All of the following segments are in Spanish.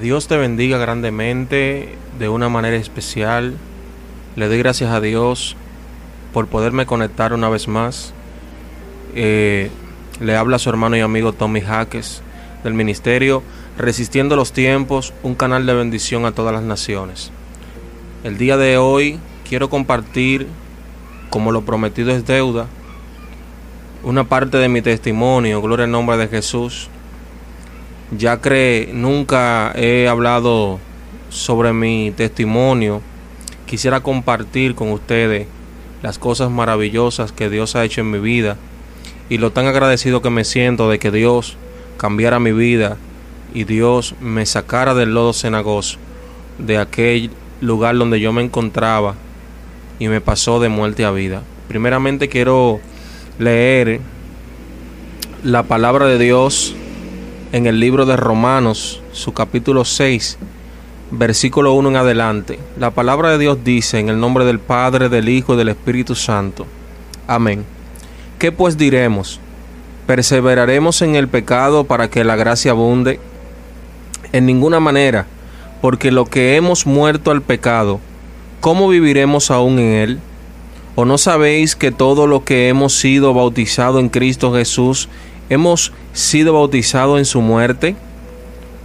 Dios te bendiga grandemente de una manera especial. Le doy gracias a Dios por poderme conectar una vez más. Eh, le habla su hermano y amigo Tommy Jaques del ministerio Resistiendo los Tiempos, un canal de bendición a todas las naciones. El día de hoy quiero compartir, como lo prometido es deuda, una parte de mi testimonio, gloria al nombre de Jesús. Ya que nunca he hablado sobre mi testimonio, quisiera compartir con ustedes las cosas maravillosas que Dios ha hecho en mi vida y lo tan agradecido que me siento de que Dios cambiara mi vida y Dios me sacara del lodo cenagoso, de aquel lugar donde yo me encontraba y me pasó de muerte a vida. Primeramente quiero leer la palabra de Dios en el libro de Romanos, su capítulo 6, versículo 1 en adelante. La palabra de Dios dice en el nombre del Padre, del Hijo y del Espíritu Santo. Amén. ¿Qué pues diremos? ¿Perseveraremos en el pecado para que la gracia abunde? En ninguna manera, porque lo que hemos muerto al pecado, ¿cómo viviremos aún en él? ¿O no sabéis que todo lo que hemos sido bautizado en Cristo Jesús, hemos sido bautizados en su muerte?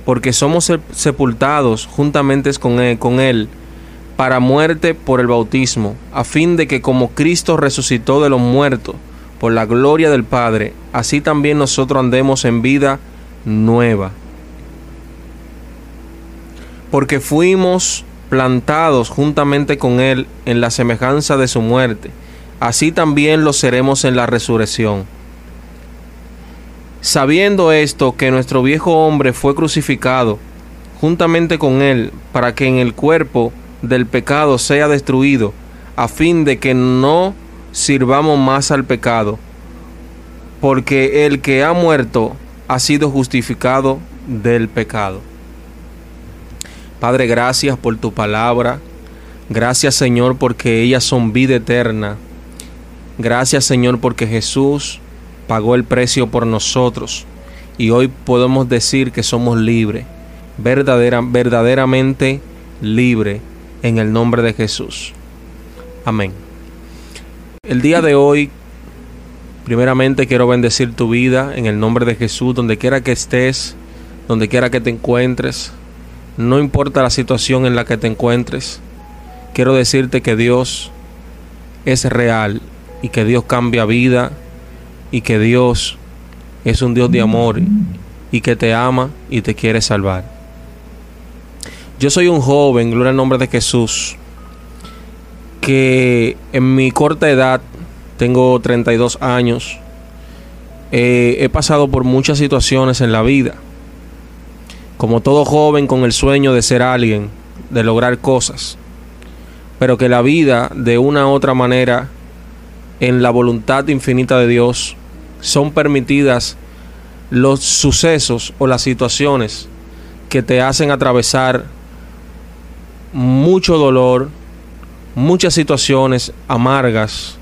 Porque somos sepultados juntamente él, con él para muerte por el bautismo, a fin de que como Cristo resucitó de los muertos por la gloria del Padre, así también nosotros andemos en vida nueva. Porque fuimos plantados juntamente con Él en la semejanza de su muerte, así también lo seremos en la resurrección. Sabiendo esto, que nuestro viejo hombre fue crucificado juntamente con Él, para que en el cuerpo del pecado sea destruido, a fin de que no sirvamos más al pecado, porque el que ha muerto ha sido justificado del pecado. Padre, gracias por tu palabra. Gracias Señor porque ellas son vida eterna. Gracias Señor porque Jesús pagó el precio por nosotros y hoy podemos decir que somos libres, verdadera, verdaderamente libres en el nombre de Jesús. Amén. El día de hoy, primeramente quiero bendecir tu vida en el nombre de Jesús, donde quiera que estés, donde quiera que te encuentres. No importa la situación en la que te encuentres, quiero decirte que Dios es real y que Dios cambia vida y que Dios es un Dios de amor y que te ama y te quiere salvar. Yo soy un joven, gloria al nombre de Jesús, que en mi corta edad, tengo 32 años, eh, he pasado por muchas situaciones en la vida como todo joven con el sueño de ser alguien, de lograr cosas, pero que la vida de una u otra manera, en la voluntad infinita de Dios, son permitidas los sucesos o las situaciones que te hacen atravesar mucho dolor, muchas situaciones amargas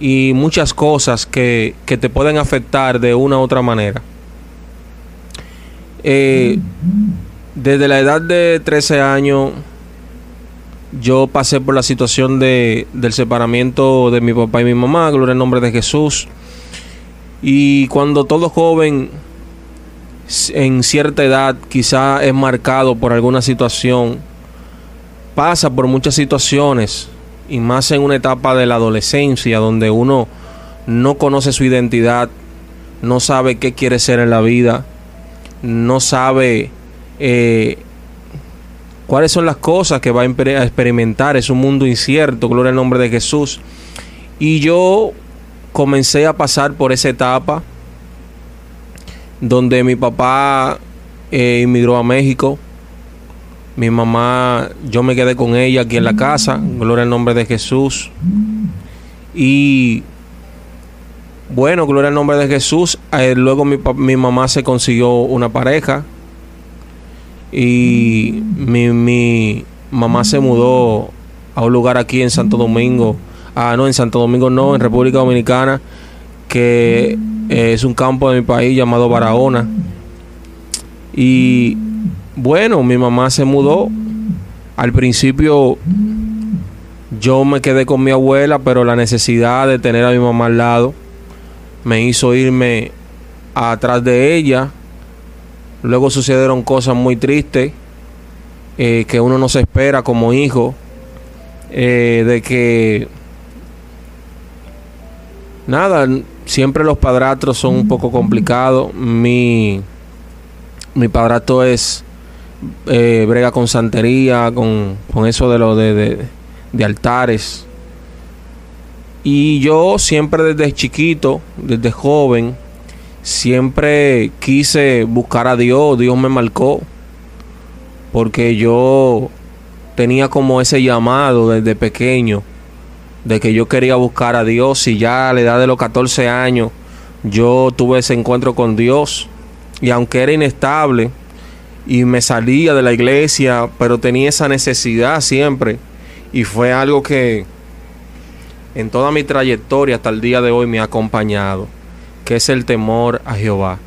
y muchas cosas que, que te pueden afectar de una u otra manera. Eh, desde la edad de 13 años, yo pasé por la situación de, del separamiento de mi papá y mi mamá, gloria al nombre de Jesús. Y cuando todo joven en cierta edad quizá es marcado por alguna situación, pasa por muchas situaciones, y más en una etapa de la adolescencia donde uno no conoce su identidad, no sabe qué quiere ser en la vida, no sabe eh, cuáles son las cosas que va a experimentar. Es un mundo incierto, gloria al nombre de Jesús. Y yo comencé a pasar por esa etapa donde mi papá eh, inmigró a México. Mi mamá, yo me quedé con ella aquí en la casa, gloria al nombre de Jesús. Y bueno, gloria al nombre de Jesús. Eh, luego mi, mi, mamá se consiguió una pareja. Y mi, mi, mamá se mudó a un lugar aquí en Santo Domingo. Ah, no, en Santo Domingo no, en República Dominicana. Que es un campo de mi país llamado Barahona. Y bueno, mi mamá se mudó. Al principio yo me quedé con mi abuela, pero la necesidad de tener a mi mamá al lado me hizo irme atrás de ella. Luego sucedieron cosas muy tristes eh, que uno no se espera como hijo. Eh, de que nada, siempre los padrastros son un poco complicados. Mi, mi padrastro es eh, brega con santería, con, con eso de lo de, de, altares. Y yo siempre desde chiquito, desde joven, siempre quise buscar a Dios, Dios me marcó, porque yo tenía como ese llamado desde pequeño de que yo quería buscar a Dios. Y ya a la edad de los 14 años yo tuve ese encuentro con Dios. Y aunque era inestable y me salía de la iglesia, pero tenía esa necesidad siempre. Y fue algo que en toda mi trayectoria hasta el día de hoy me ha acompañado, que es el temor a Jehová.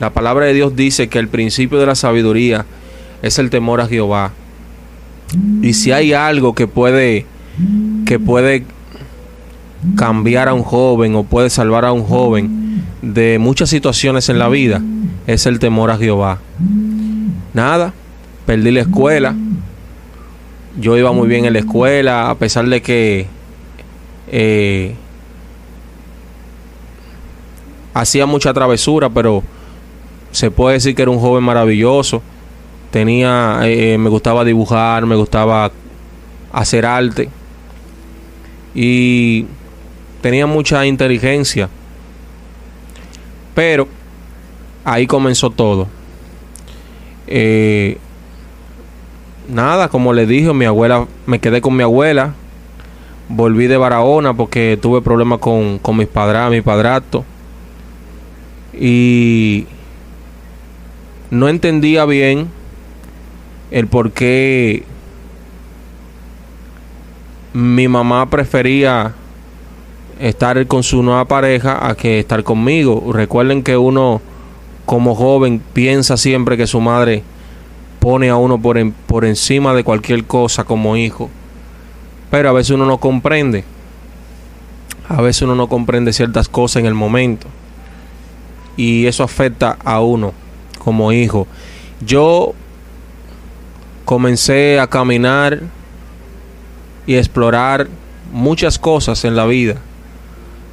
La palabra de Dios dice que el principio de la sabiduría es el temor a Jehová. Y si hay algo que puede que puede cambiar a un joven o puede salvar a un joven de muchas situaciones en la vida es el temor a Jehová. Nada, perdí la escuela. Yo iba muy bien en la escuela, a pesar de que eh, hacía mucha travesura, pero se puede decir que era un joven maravilloso. Tenía, eh, me gustaba dibujar, me gustaba hacer arte y tenía mucha inteligencia. Pero ahí comenzó todo. Eh, nada, como le dije, mi abuela, me quedé con mi abuela. Volví de Barahona porque tuve problemas con, con mis padres, mi padrastro. Y no entendía bien el por qué mi mamá prefería estar con su nueva pareja a que estar conmigo. Recuerden que uno como joven piensa siempre que su madre pone a uno por, por encima de cualquier cosa como hijo. Pero a veces uno no comprende. A veces uno no comprende ciertas cosas en el momento. Y eso afecta a uno como hijo. Yo comencé a caminar y explorar muchas cosas en la vida,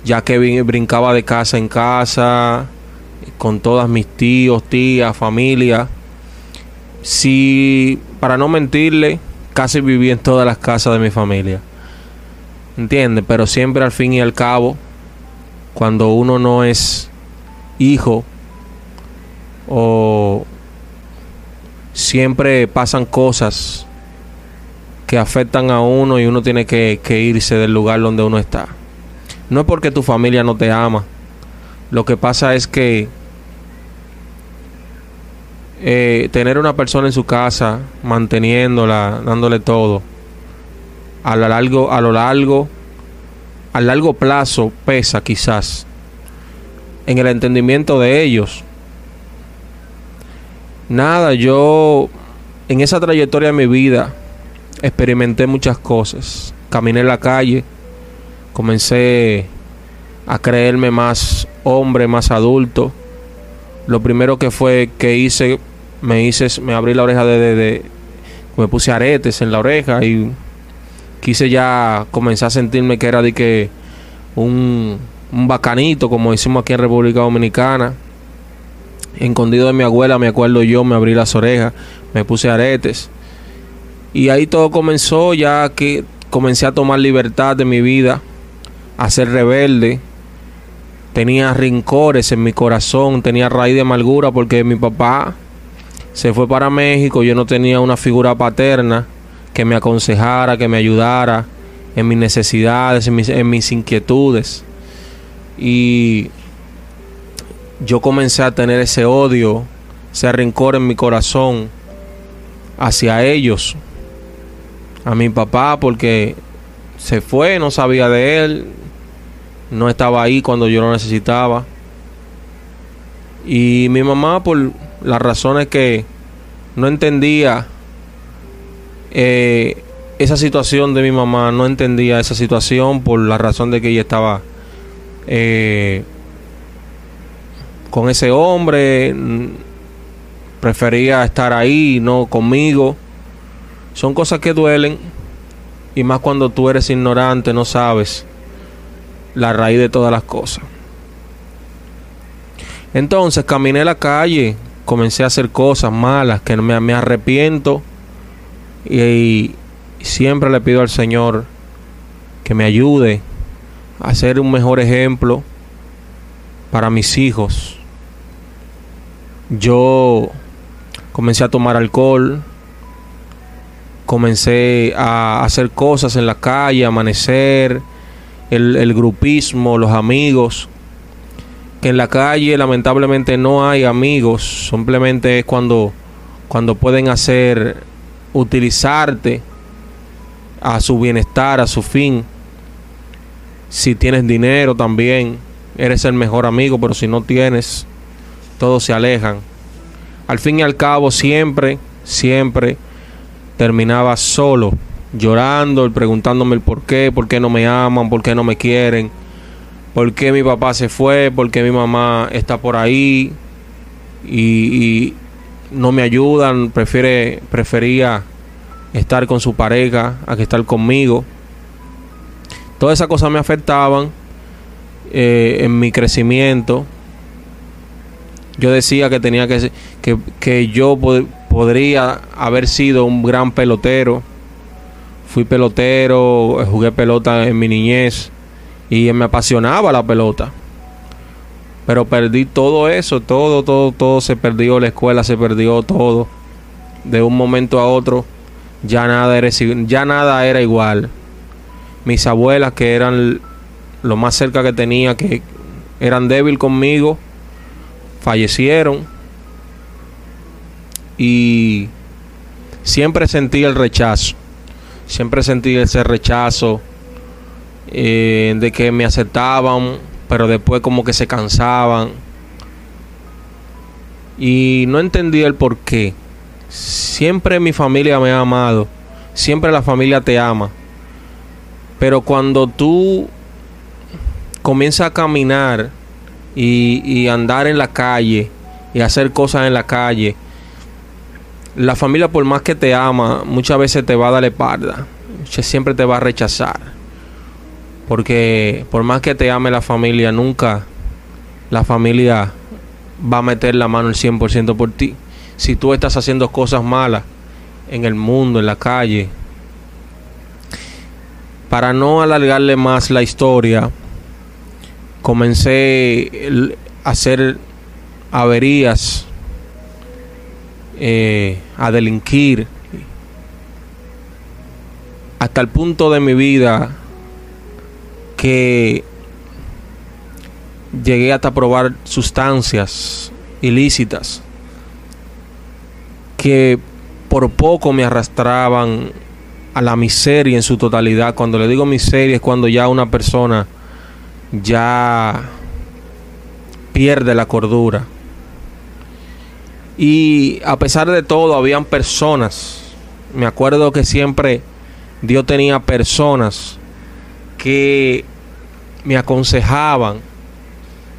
ya que brincaba de casa en casa con todas mis tíos, tías, familia. Si, para no mentirle, casi viví en todas las casas de mi familia. ¿Entiendes? Pero siempre al fin y al cabo, cuando uno no es hijo o siempre pasan cosas que afectan a uno y uno tiene que, irse del lugar donde uno está. No es porque tu familia no te ama. Lo que pasa es que eh, tener una persona en su casa, manteniéndola, dándole todo, a lo largo, a lo largo, a largo plazo pesa quizás en el entendimiento de ellos. Nada, yo en esa trayectoria de mi vida experimenté muchas cosas. Caminé en la calle, comencé a creerme más hombre, más adulto. Lo primero que fue que hice, me hice, me abrí la oreja de, de, me puse aretes en la oreja y quise ya comenzar a sentirme que era de que un, un bacanito, como decimos aquí en República Dominicana. Escondido de mi abuela, me acuerdo yo, me abrí las orejas, me puse aretes y ahí todo comenzó ya que comencé a tomar libertad de mi vida, a ser rebelde. Tenía rincores en mi corazón, tenía raíz de amargura porque mi papá se fue para México, yo no tenía una figura paterna que me aconsejara, que me ayudara en mis necesidades, en mis inquietudes. Y yo comencé a tener ese odio, ese rencor en mi corazón hacia ellos a mi papá porque se fue, no sabía de él, no estaba ahí cuando yo lo necesitaba. Y mi mamá por las razones que no entendía eh, esa situación de mi mamá, no entendía esa situación por la razón de que ella estaba eh, con ese hombre, prefería estar ahí, no conmigo. Son cosas que duelen y más cuando tú eres ignorante, no sabes la raíz de todas las cosas. Entonces caminé la calle, comencé a hacer cosas malas que me, me arrepiento y, siempre le pido al Señor que me ayude a ser un mejor ejemplo para mis hijos. Yo comencé a tomar alcohol, comencé a hacer cosas en la calle, amanecer, el, grupismo, los amigos, que en la calle lamentablemente no hay amigos, simplemente es cuando, cuando pueden hacer, utilizarte a su bienestar, a su fin. Si tienes dinero también, eres el mejor amigo, pero si no tienes, todos se alejan. Al fin y al cabo, siempre, siempre terminaba solo, llorando, preguntándome el por qué, por qué no me aman, por qué no me quieren por qué mi papá se fue, por qué mi mamá está por ahí y, no me ayudan, prefiere, prefería estar con su pareja a que estar conmigo. Todas esas cosas me afectaban eh, en mi crecimiento. Yo decía que tenía que, que, que yo podría haber sido un gran pelotero. Fui pelotero, jugué pelota en mi niñez y me apasionaba la pelota. Pero perdí todo eso, todo, todo, todo se perdió, la escuela se perdió todo. De un momento a otro ya nada era, ya nada era igual. Mis abuelas que eran lo más cerca que tenía, que eran débil conmigo, fallecieron. Y siempre sentí el rechazo. Siempre sentí ese rechazo eh, de que me aceptaban, pero después como que se cansaban. Y no entendí el por qué. Siempre mi familia me ha amado, siempre la familia te ama. Pero cuando tú comienzas a caminar y, andar en la calle y hacer cosas en la calle, la familia por más que te ama, muchas veces te va a dar la espalda, siempre te va a rechazar. Porque por más que te ame la familia, nunca la familia va a meter la mano el 100% por ti. Si tú estás haciendo cosas malas en el mundo, en la calle, para no alargarle más la historia, comencé a hacer averías, eh, a delinquir, hasta el punto de mi vida que llegué hasta probar sustancias ilícitas que por poco me arrastraban a la miseria en su totalidad. Cuando le digo miseria es cuando ya una persona ya pierde la cordura. Y a pesar de todo, habían personas. Me acuerdo que siempre Dios tenía personas que me aconsejaban,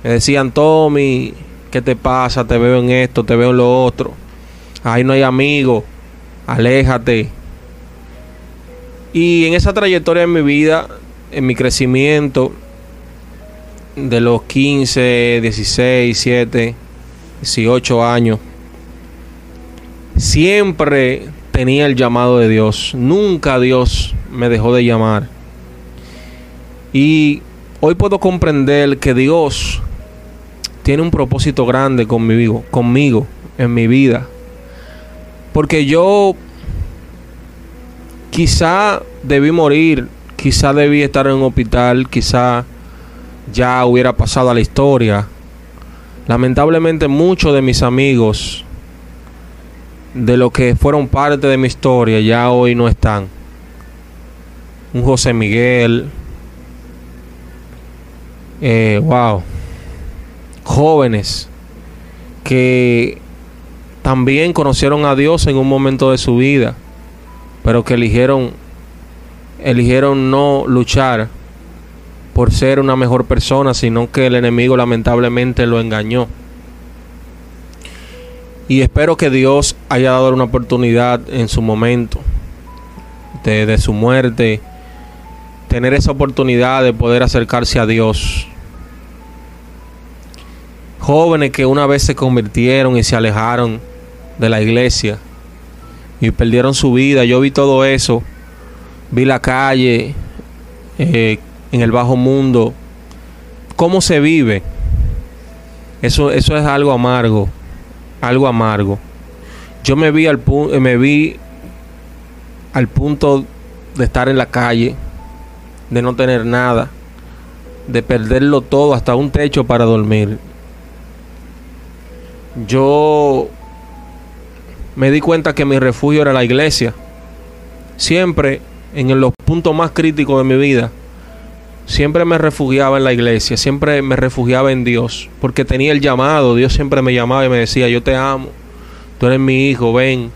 me decían, Tommy, ¿qué te pasa? Te veo en esto, te veo en lo otro. Ahí no hay amigos, aléjate. Y en esa trayectoria de mi vida, en mi crecimiento, de los 15, 16, 17, 18 años, siempre tenía el llamado de Dios. Nunca Dios me dejó de llamar. Y hoy puedo comprender que Dios tiene un propósito grande conmigo, conmigo en mi vida. Porque yo quizá debí morir, quizá debí estar en un hospital, quizá ya hubiera pasado a la historia. Lamentablemente muchos de mis amigos, de lo que fueron parte de mi historia, ya hoy no están. Un José Miguel, eh, wow, jóvenes que también conocieron a Dios en un momento de su vida, pero que eligieron eligieron no luchar por ser una mejor persona, sino que el enemigo lamentablemente lo engañó. Y espero que Dios haya dado una oportunidad en su momento de, de su muerte, tener esa oportunidad de poder acercarse a Dios. Jóvenes que una vez se convirtieron y se alejaron de la iglesia y perdieron su vida. Yo vi todo eso. Vi la calle, eh, en el bajo mundo, cómo se vive. Eso, eso es algo amargo, algo amargo. Yo me vi al punto, me vi al punto de estar en la calle, de no tener nada, de perderlo todo, hasta un techo para dormir. Yo me di cuenta que mi refugio era la iglesia. Siempre, en los puntos más críticos de mi vida, siempre me refugiaba en la iglesia, siempre me refugiaba en Dios, porque tenía el llamado, Dios siempre me llamaba y me decía, yo te amo, tú eres mi hijo, ven.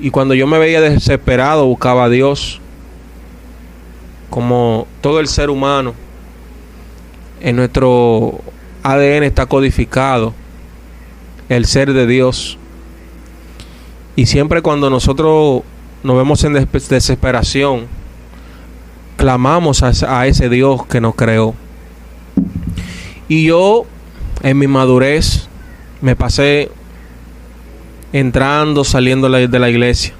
Y cuando yo me veía desesperado, buscaba a Dios, como todo el ser humano, en nuestro ADN está codificado el ser de Dios. Y siempre cuando nosotros nos vemos en desesperación, clamamos a, ese Dios que nos creó. Y yo, en mi madurez, me pasé entrando, saliendo de la iglesia,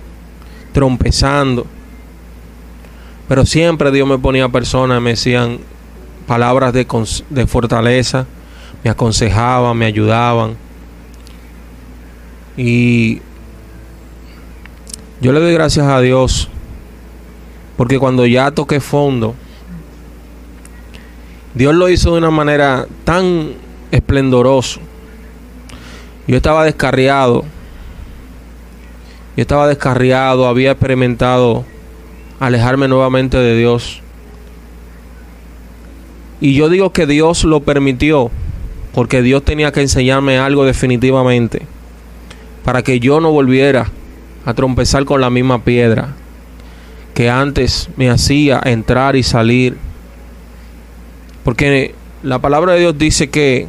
trompezando. Pero siempre Dios me ponía personas, me decían palabras de, de fortaleza, me aconsejaban, me ayudaban. Y yo le doy gracias a Dios porque cuando ya toqué fondo, Dios lo hizo de una manera tan esplendoroso. Yo estaba descarriado. Yo estaba descarriado, había experimentado alejarme nuevamente de Dios. Y yo digo que Dios lo permitió, porque Dios tenía que enseñarme algo definitivamente, para que yo no volviera a trompezar con la misma piedra que antes me hacía entrar y salir. Porque la palabra de Dios dice que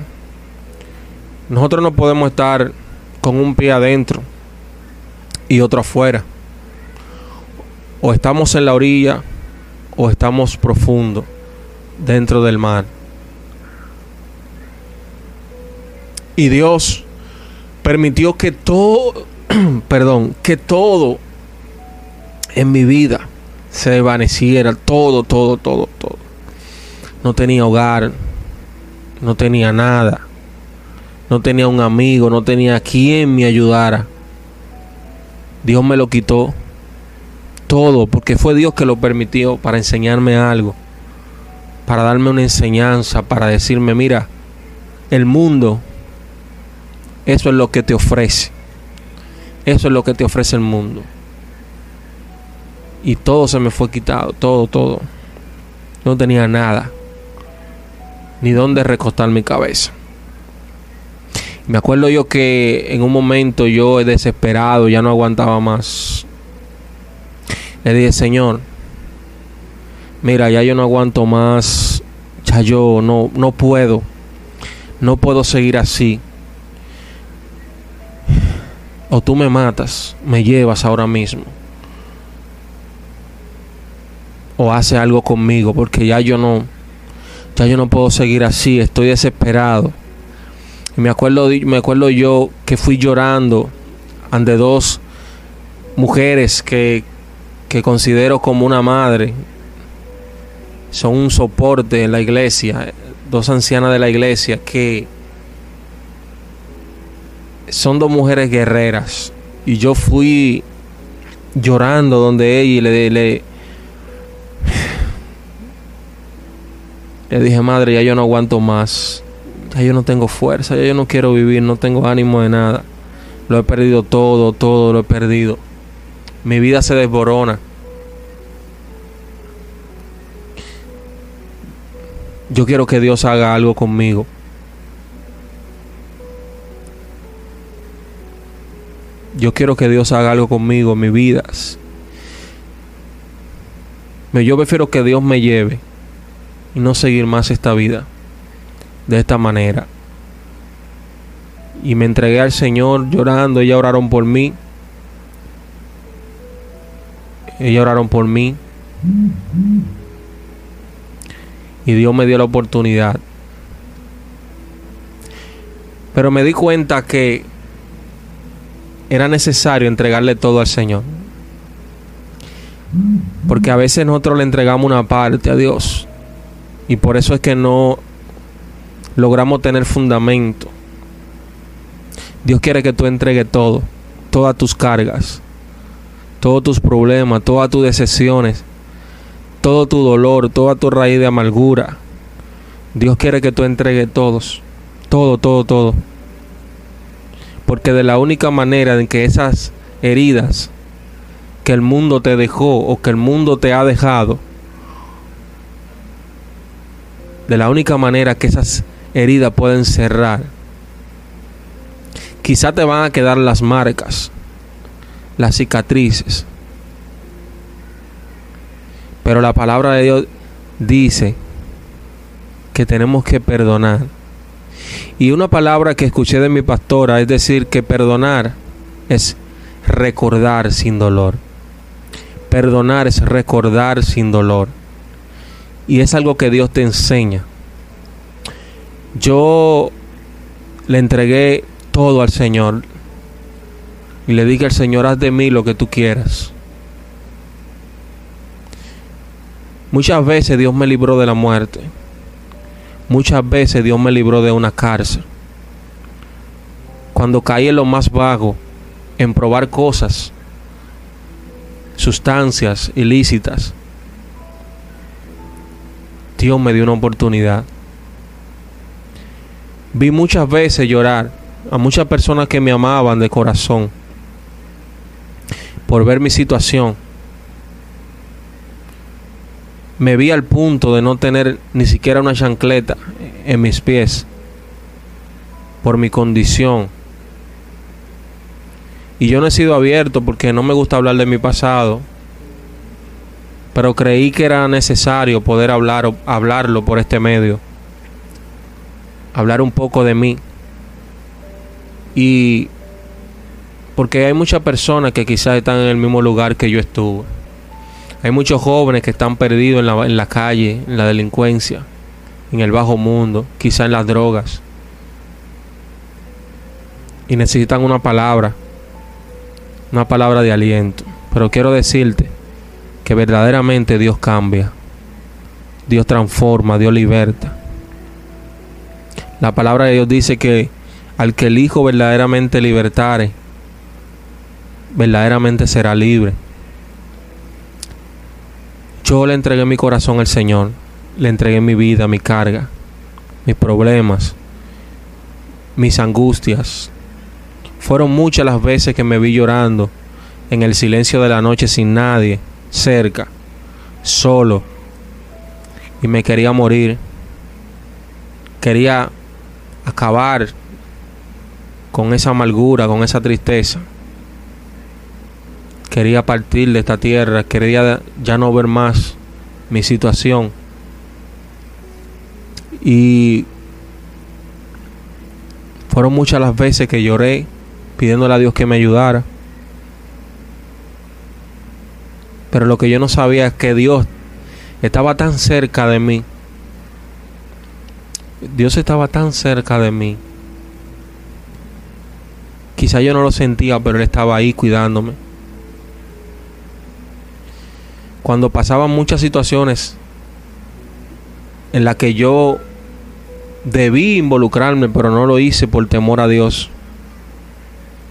nosotros no podemos estar con un pie adentro y otro afuera. O estamos en la orilla o estamos profundo dentro del mar. Y Dios permitió que todo, perdón, que todo en mi vida se desvaneciera todo, todo, todo, todo. No tenía hogar, no tenía nada, no tenía un amigo, no tenía quien me ayudara. Dios me lo quitó todo, porque fue Dios que lo permitió para enseñarme algo, para darme una enseñanza, para decirme, mira, el mundo, eso es lo que te ofrece. Eso es lo que te ofrece el mundo y todo se me fue quitado, todo, todo. No tenía nada, ni dónde recostar mi cabeza. Me acuerdo yo que en un momento yo desesperado, ya no aguantaba más. Le dije, Señor, mira, ya yo no aguanto más, ya yo no, no puedo, no puedo seguir así. O tú me matas, me llevas ahora mismo o hace algo conmigo porque ya yo no ya yo no puedo seguir así, estoy desesperado. Y me acuerdo me acuerdo yo que fui llorando ante dos mujeres que que considero como una madre. Son un soporte en la iglesia, dos ancianas de la iglesia que son dos mujeres guerreras y yo fui llorando donde ella y le, le dije, madre, ya yo no aguanto más. Ya yo no tengo fuerza, ya yo no quiero vivir, no tengo ánimo de nada. Lo he perdido todo, todo lo he perdido. Mi vida se desborona. Yo quiero que Dios haga algo conmigo. Yo quiero que Dios haga algo conmigo, en mi vida. Yo prefiero que Dios me lleve y no seguir más esta vida de esta manera. Y me entregué al Señor llorando, ellas oraron por mí. Ellas oraron por mí. Y Dios me dio la oportunidad. Pero me di cuenta que era necesario entregarle todo al Señor. Porque a veces nosotros le entregamos una parte a Dios. Y por eso es que no logramos tener fundamento. Dios quiere que tú entregues todo, todas tus cargas, todos tus problemas, todas tus decepciones, todo tu dolor, toda tu raíz de amargura. Dios quiere que tú entregues todos, todo, todo, todo. Porque de la única manera en que esas heridas que el mundo te dejó o que el mundo te ha dejado, de la única manera que esas heridas pueden cerrar, quizá te van a quedar las marcas, las cicatrices. Pero la palabra de Dios dice que tenemos que perdonar. Y una palabra que escuché de mi pastora es decir que perdonar es recordar sin dolor. Perdonar es recordar sin dolor. Y es algo que Dios te enseña. Yo le entregué todo al Señor y le dije al Señor, haz de mí lo que tú quieras. Muchas veces Dios me libró de la muerte. Muchas veces Dios me libró de una cárcel. Cuando caí en lo más vago, en probar cosas, sustancias ilícitas, Dios me dio una oportunidad. Vi muchas veces llorar a muchas personas que me amaban de corazón por ver mi situación. Me vi al punto de no tener ni siquiera una chancleta en mis pies por mi condición. Y yo no he sido abierto porque no me gusta hablar de mi pasado. Pero creí que era necesario poder hablar, hablarlo por este medio. Hablar un poco de mí. Y porque hay muchas personas que quizás están en el mismo lugar que yo estuve. Hay muchos jóvenes que están perdidos en la, calle, en la delincuencia, en el bajo mundo, quizás en las drogas. Y necesitan una palabra, una palabra de aliento. Pero quiero decirte que verdaderamente Dios cambia, Dios transforma, Dios liberta. La palabra de Dios dice que al que el Hijo verdaderamente libertare, verdaderamente será libre. Yo le entregué mi corazón al Señor, le entregué mi vida, mi carga, mis problemas, mis angustias. Fueron muchas las veces que me vi llorando en el silencio de la noche sin nadie cerca, solo, y me quería morir. Quería acabar con esa amargura, con esa tristeza. Quería partir de esta tierra, quería ya no ver más mi situación. Y fueron muchas las veces que lloré pidiéndole a Dios que me ayudara. Pero lo que yo no sabía es que Dios estaba tan cerca de mí. Dios estaba tan cerca de mí Quizá yo no lo sentía, pero Él estaba ahí cuidándome. Cuando pasaban muchas situaciones en las que yo debí involucrarme, pero no lo hice por temor a Dios.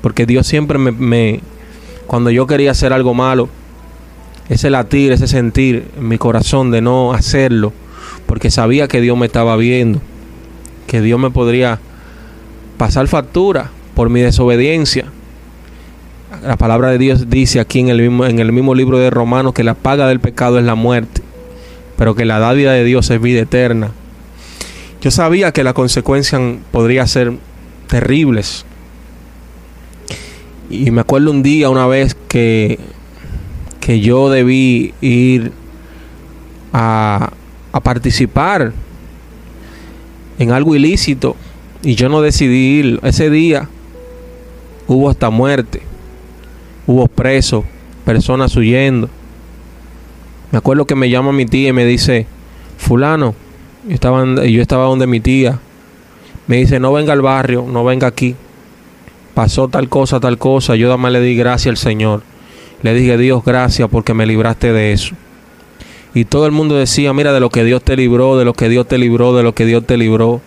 Porque Dios siempre me, cuando yo quería hacer algo malo, ese latir, ese sentir en mi corazón de no hacerlo, porque sabía que Dios me estaba viendo, que Dios me podría pasar factura por mi desobediencia. La palabra de Dios dice aquí en el mismo, en el mismo libro de Romanos que la paga del pecado es la muerte, pero que la dávida de Dios es vida eterna. Yo sabía que las consecuencias podrían ser terribles. Y me acuerdo un día, una vez que, que yo debí ir a, a participar en algo ilícito y yo no decidí ir. Ese día hubo hasta muerte, hubo presos, personas huyendo. Me acuerdo que me llama mi tía y me dice, fulano, yo estaba, donde mi tía. Me dice, no venga al barrio, no venga aquí pasó tal cosa, tal cosa, yo más le di gracias al Señor. Le dije, Dios, gracias porque me libraste de eso. Y todo el mundo decía, mira, de lo que Dios te libró, de lo que Dios te libró, de lo que Dios te libró.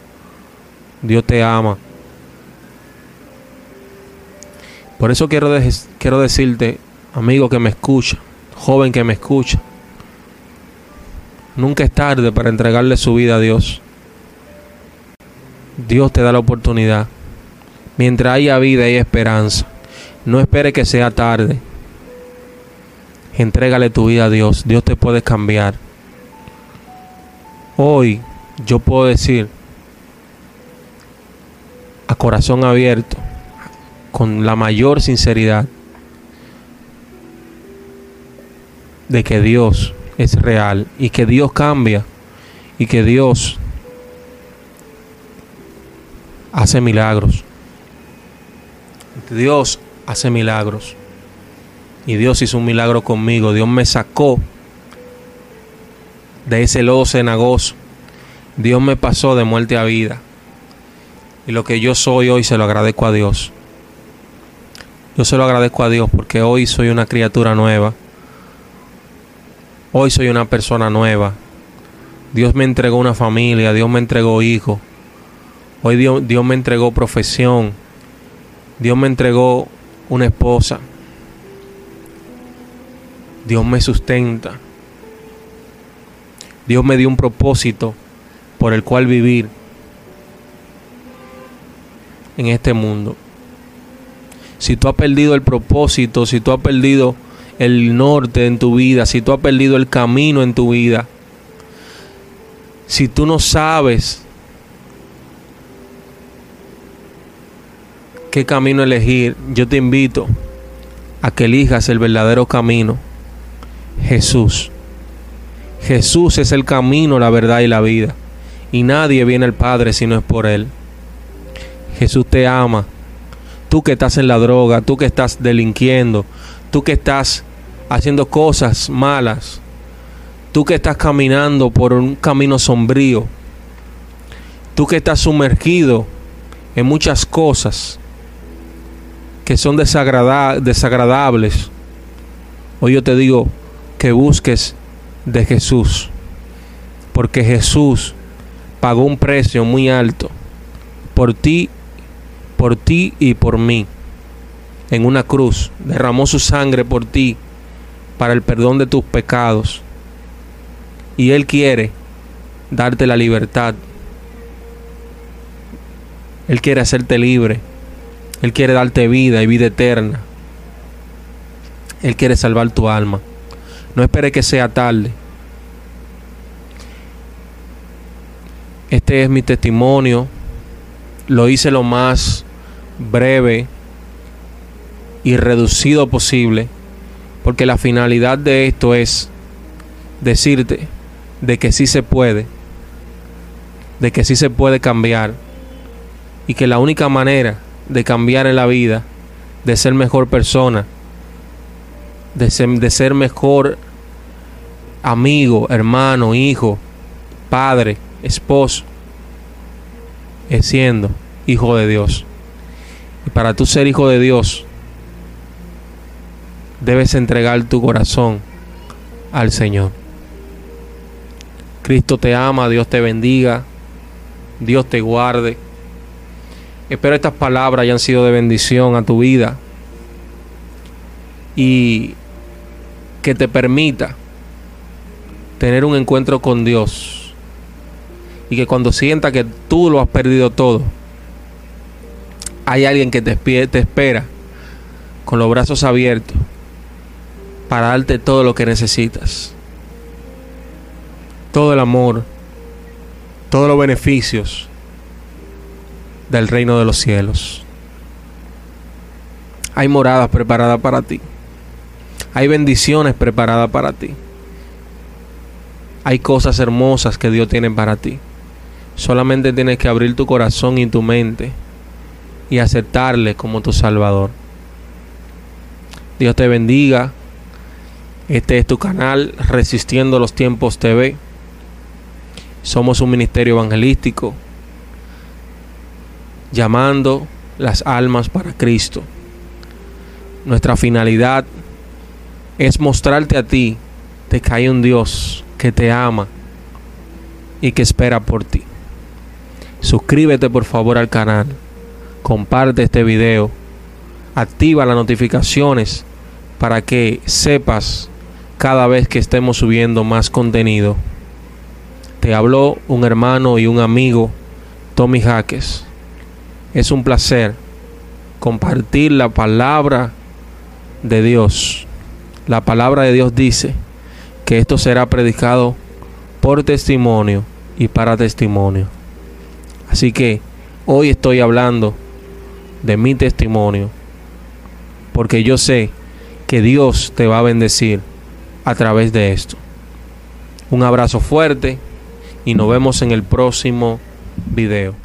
Dios te ama. Por eso quiero, quiero decirte, amigo que me escucha, joven que me escucha, nunca es tarde para entregarle su vida a Dios. Dios te da la oportunidad. Mientras haya vida y esperanza. No espere que sea tarde. Entrégale tu vida a Dios. Dios te puede cambiar. Hoy yo puedo decir a corazón abierto, con la mayor sinceridad, de que Dios es real y que Dios cambia y que Dios hace milagros. Dios hace milagros. Y Dios hizo un milagro conmigo. Dios me sacó de ese lodo cenagoso. Dios me pasó de muerte a vida. Y lo que yo soy hoy se lo agradezco a Dios. Yo se lo agradezco a Dios porque hoy soy una criatura nueva. Hoy soy una persona nueva. Dios me entregó una familia, Dios me entregó hijos. Hoy Dios, Dios me entregó profesión. Dios me entregó una esposa. Dios me sustenta. Dios me dio un propósito por el cual vivir en este mundo. Si tú has perdido el propósito, si tú has perdido el norte en tu vida, si tú has perdido el camino en tu vida, si tú no sabes qué camino elegir, yo te invito a que elijas el verdadero camino, Jesús. Jesús es el camino, la verdad y la vida. Y nadie viene al Padre si no es por Él. Jesús te ama. Tú que estás en la droga, tú que estás delinquiendo, tú que estás haciendo cosas malas, tú que estás caminando por un camino sombrío, tú que estás sumergido en muchas cosas, que son desagradables, hoy yo te digo que busques de Jesús, porque Jesús pagó un precio muy alto por ti, por ti y por mí, en una cruz, derramó su sangre por ti para el perdón de tus pecados, y Él quiere darte la libertad, Él quiere hacerte libre. Él quiere darte vida y vida eterna. Él quiere salvar tu alma. No espere que sea tarde. Este es mi testimonio. Lo hice lo más breve y reducido posible. Porque la finalidad de esto es decirte de que sí se puede. De que sí se puede cambiar. Y que la única manera de cambiar en la vida, de ser mejor persona, de ser, de ser mejor amigo, hermano, hijo, padre, esposo, es siendo hijo de Dios. Y para tú ser hijo de Dios, debes entregar tu corazón al Señor. Cristo te ama, Dios te bendiga, Dios te guarde. Espero estas palabras hayan sido de bendición a tu vida y que te permita tener un encuentro con Dios y que cuando sienta que tú lo has perdido todo, hay alguien que te, te espera con los brazos abiertos para darte todo lo que necesitas. Todo el amor, todos los beneficios del reino de los cielos. hay moradas preparadas para ti. Hay bendiciones preparadas para ti. Hay cosas hermosas que Dios tiene para ti. Solamente tienes que abrir tu corazón y tu mente y aceptarle como tu Salvador. Dios te bendiga. Este es tu canal Resistiendo los Tiempos TV. Somos un ministerio evangelístico llamando las almas para Cristo. Nuestra finalidad es mostrarte a ti de que hay un Dios que te ama y que espera por ti. Suscríbete por favor al canal, comparte este video, activa las notificaciones para que sepas cada vez que estemos subiendo más contenido. Te habló un hermano y un amigo, Tommy Jaques. Es un placer compartir la palabra de Dios. La palabra de Dios dice que esto será predicado por testimonio y para testimonio. Así que hoy estoy hablando de mi testimonio porque yo sé que Dios te va a bendecir a través de esto. Un abrazo fuerte y nos vemos en el próximo video.